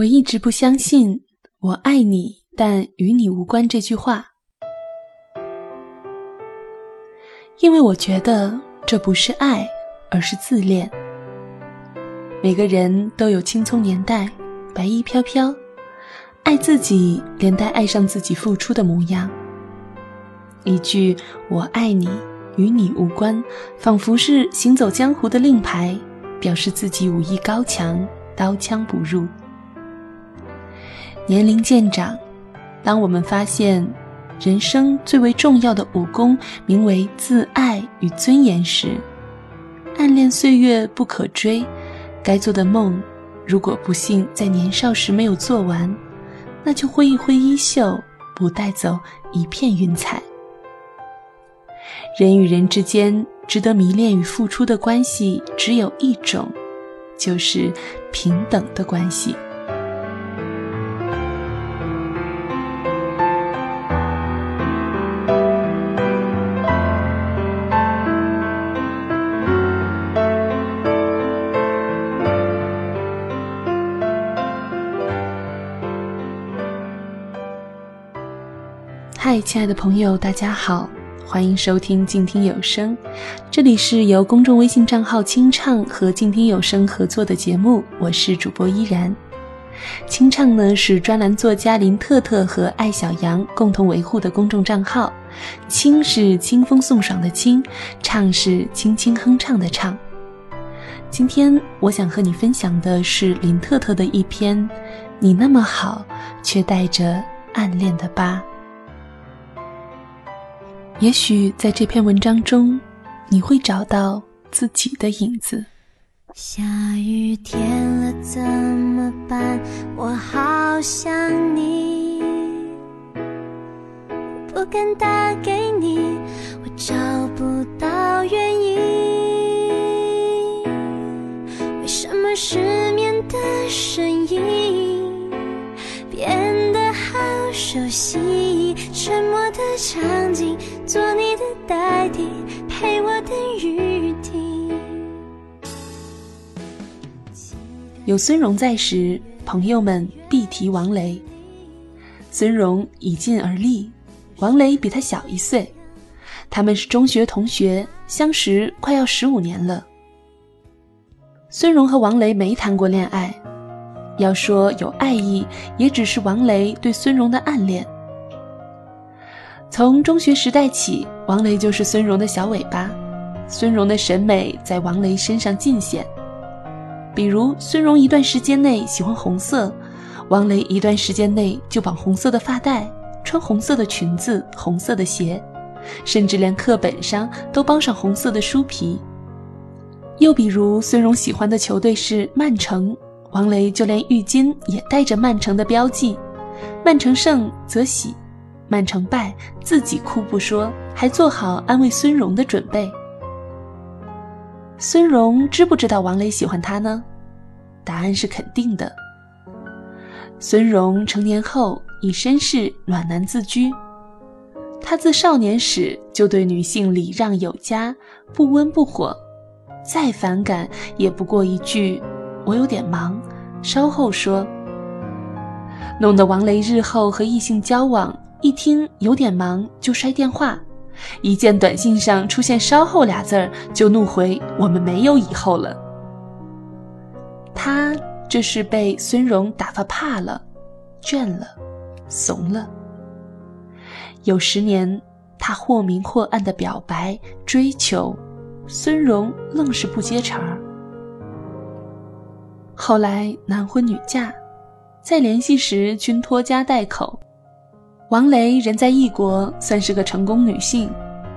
我一直不相信“我爱你，但与你无关”这句话，因为我觉得这不是爱，而是自恋。每个人都有青葱年代，白衣飘飘，爱自己连带爱上自己付出的模样。一句“我爱你，与你无关”，仿佛是行走江湖的令牌，表示自己武艺高强，刀枪不入。年龄渐长，当我们发现人生最为重要的武功名为自爱与尊严时，暗恋岁月不可追，该做的梦，如果不幸在年少时没有做完，那就挥一挥衣袖，不带走一片云彩。人与人之间值得迷恋与付出的关系只有一种，就是平等的关系。亲爱的朋友，大家好，欢迎收听静听有声。这里是由公众微信账号“清唱”和静听有声合作的节目，我是主播依然。清唱呢是专栏作家林特特和艾小羊共同维护的公众账号，清是清风送爽的清，唱是轻轻哼唱的唱。今天我想和你分享的是林特特的一篇《你那么好，却带着暗恋的疤》。也许在这篇文章中，你会找到自己的影子。下雨天了怎么办？我好想你，不敢打给你，我找不到原因。为什么失眠的声音熟悉？沉默的场景。做你的代替，陪我等雨停。有孙荣在时，朋友们必提王雷。孙荣已尽而立，王雷比他小一岁，他们是中学同学，相识快要十五年了。孙荣和王雷没谈过恋爱，要说有爱意，也只是王雷对孙荣的暗恋。从中学时代起，王雷就是孙荣的小尾巴。孙荣的审美在王雷身上尽显，比如孙荣一段时间内喜欢红色，王雷一段时间内就绑红色的发带，穿红色的裙子、红色的鞋，甚至连课本上都包上红色的书皮。又比如孙荣喜欢的球队是曼城，王雷就连浴巾也带着曼城的标记，曼城胜则喜。曼城败，自己哭不说，还做好安慰孙荣的准备。孙荣知不知道王雷喜欢他呢？答案是肯定的。孙荣成年后以绅士暖男自居，他自少年时就对女性礼让有加，不温不火，再反感也不过一句“我有点忙，稍后说”，弄得王雷日后和异性交往。一听有点忙就摔电话，一见短信上出现“稍后”俩字儿就怒回：“我们没有以后了。”他这是被孙荣打发怕了、倦了、怂了。有十年，他或明或暗的表白追求，孙荣愣是不接茬儿。后来男婚女嫁，再联系时均拖家带口。王雷人在异国，算是个成功女性，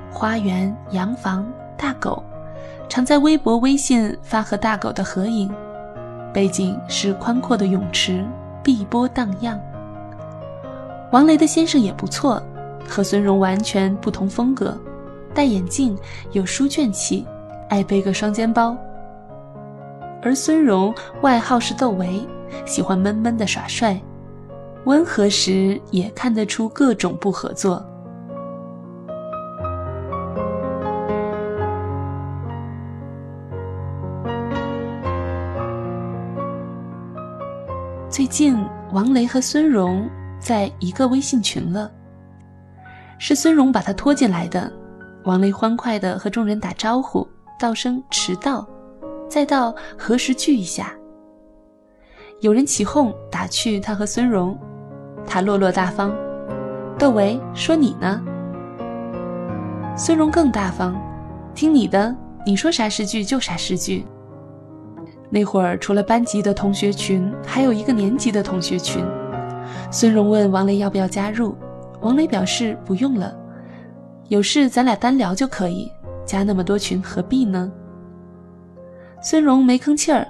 花园、洋房、大狗，常在微博、微信发和大狗的合影，背景是宽阔的泳池，碧波荡漾。王雷的先生也不错，和孙荣完全不同风格，戴眼镜，有书卷气，爱背个双肩包。而孙荣外号是窦唯，喜欢闷闷的耍帅。温和时也看得出各种不合作。最近王雷和孙荣在一个微信群了，是孙荣把他拖进来的。王雷欢快地和众人打招呼，道声迟到，再到何时聚一下。有人起哄打趣他和孙荣，他落落大方。窦唯说：“你呢？”孙荣更大方，听你的，你说啥诗句就啥诗句。那会儿除了班级的同学群，还有一个年级的同学群。孙荣问王雷要不要加入，王雷表示不用了，有事咱俩单聊就可以，加那么多群何必呢？孙荣没吭气儿。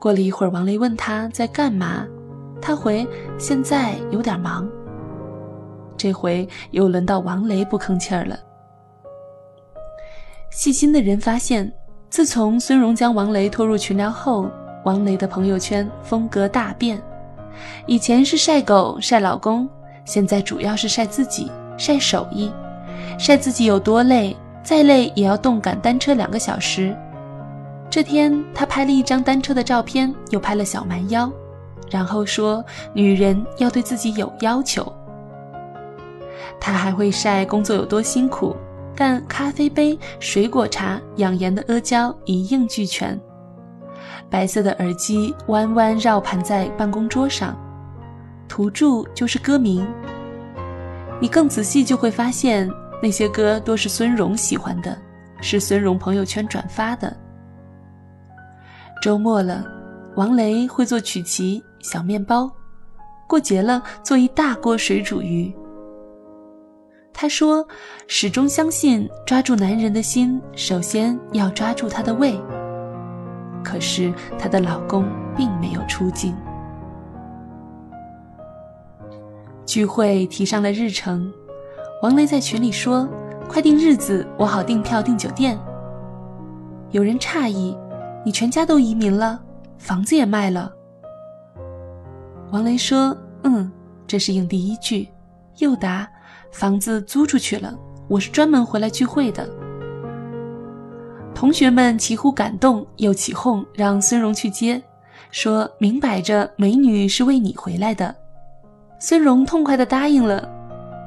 过了一会儿，王雷问他在干嘛，他回现在有点忙。这回又轮到王雷不吭气儿了。细心的人发现，自从孙荣将王雷拖入群聊后，王雷的朋友圈风格大变，以前是晒狗晒老公，现在主要是晒自己晒手艺，晒自己有多累，再累也要动感单车两个小时。这天，他拍了一张单车的照片，又拍了小蛮腰，然后说：“女人要对自己有要求。”他还会晒工作有多辛苦，但咖啡杯、水果茶、养颜的阿胶一应俱全。白色的耳机弯弯绕盘在办公桌上，图注就是歌名。你更仔细就会发现，那些歌都是孙荣喜欢的，是孙荣朋友圈转发的。周末了，王雷会做曲奇、小面包；过节了，做一大锅水煮鱼。他说：“始终相信，抓住男人的心，首先要抓住他的胃。”可是她的老公并没有出镜。聚会提上了日程，王雷在群里说：“快定日子，我好订票订酒店。”有人诧异。你全家都移民了，房子也卖了。王雷说：“嗯，这是应第一句。”又答：“房子租出去了，我是专门回来聚会的。”同学们齐呼感动，又起哄让孙荣去接，说明摆着美女是为你回来的。孙荣痛快地答应了。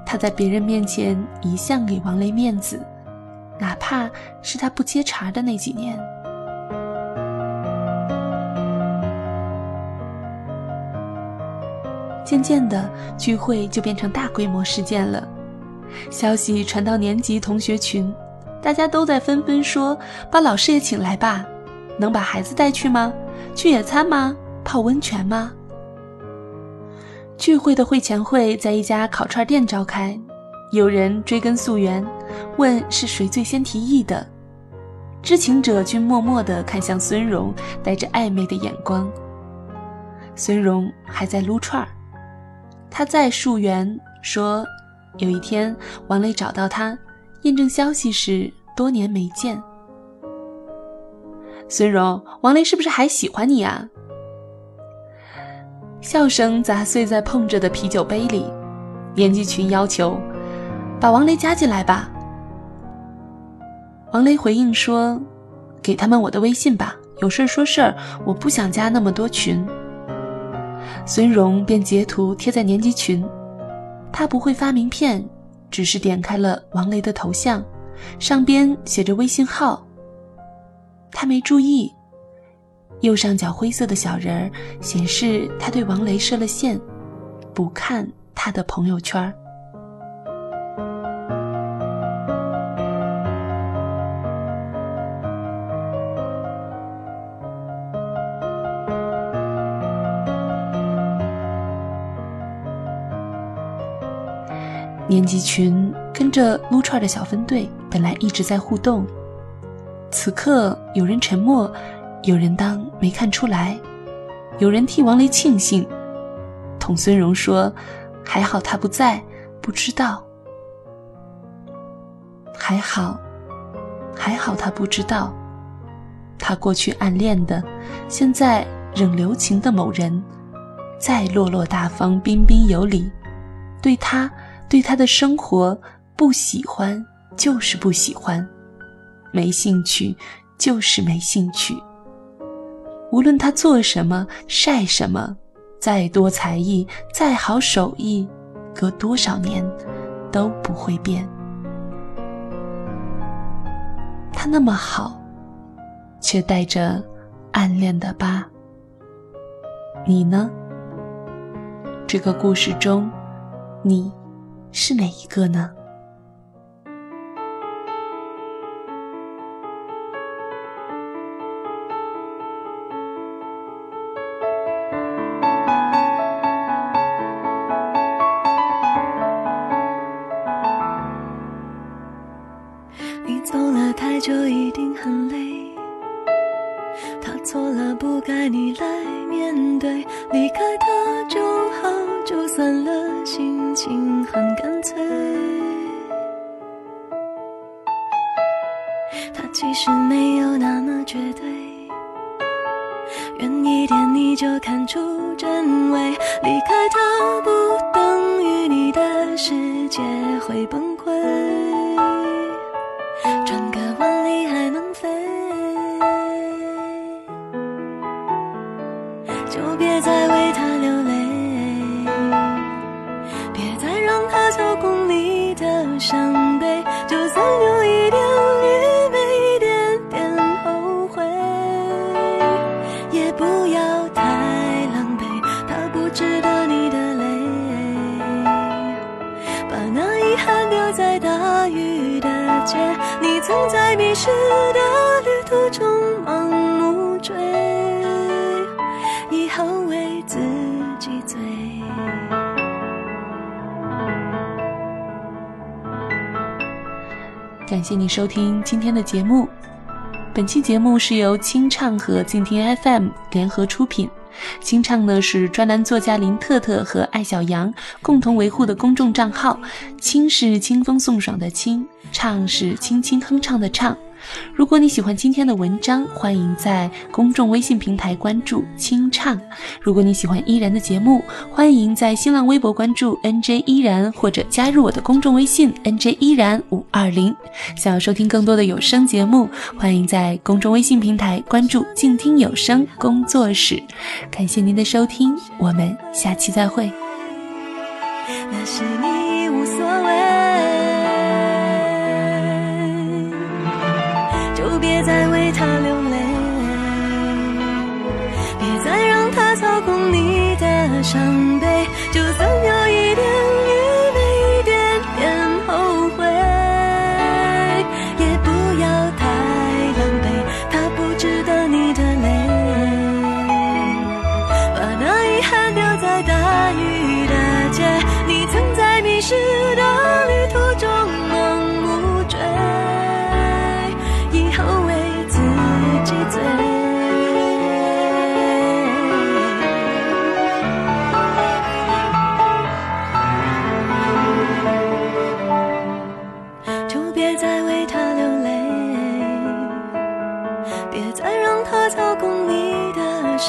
他在别人面前一向给王雷面子，哪怕是他不接茬的那几年。渐渐的，聚会就变成大规模事件了。消息传到年级同学群，大家都在纷纷说：“把老师也请来吧，能把孩子带去吗？去野餐吗？泡温泉吗？”聚会的会前会在一家烤串店召开，有人追根溯源，问是谁最先提议的。知情者均默默地看向孙荣，带着暧昧的眼光。孙荣还在撸串儿。他在溯源说，有一天王雷找到他，验证消息时多年没见。孙荣，王雷是不是还喜欢你啊？笑声砸碎在碰着的啤酒杯里。年纪群要求把王雷加进来吧。王雷回应说：“给他们我的微信吧，有事说事儿，我不想加那么多群。”孙荣便截图贴在年级群，他不会发名片，只是点开了王雷的头像，上边写着微信号。他没注意，右上角灰色的小人儿显示他对王雷设了限，不看他的朋友圈。年级群跟着撸串的小分队本来一直在互动，此刻有人沉默，有人当没看出来，有人替王雷庆幸，同孙荣说：“还好他不在，不知道。还好，还好他不知道，他过去暗恋的，现在仍留情的某人，再落落大方、彬彬有礼，对他。”对他的生活不喜欢就是不喜欢，没兴趣就是没兴趣。无论他做什么晒什么，再多才艺，再好手艺，隔多少年都不会变。他那么好，却带着暗恋的疤。你呢？这个故事中，你是哪一个呢？错了，不该你来面对。离开他就好，就算了，心情很干脆。他其实没有那么绝对，远一点你就看出真伪。离开他不等于你的世界会崩溃。在迷失的旅途中盲目追，以后为自己醉。感谢你收听今天的节目。本期节目是由清唱和静听 FM 联合出品。清唱呢是专栏作家林特特和艾小羊共同维护的公众账号。清是清风送爽的清，唱是轻轻哼唱的唱。如果你喜欢今天的文章，欢迎在公众微信平台关注“清唱”。如果你喜欢依然的节目，欢迎在新浪微博关注 “nj 依然”或者加入我的公众微信 “nj 依然五二零”。想要收听更多的有声节目，欢迎在公众微信平台关注“静听有声工作室”。感谢您的收听，我们下期再会。那是你无所谓，伤悲。就算有一点愚昧，一点点后悔，也不要太狼狈。他不值得你的泪。把那遗憾丢在大雨的街，你曾在迷失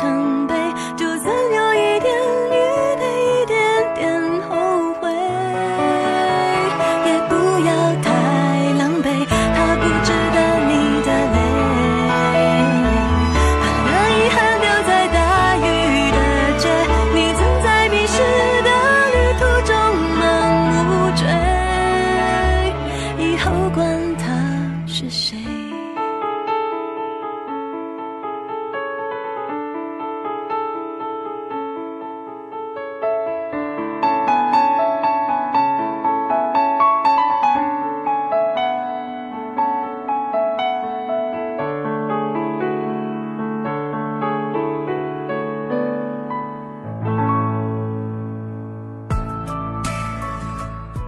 的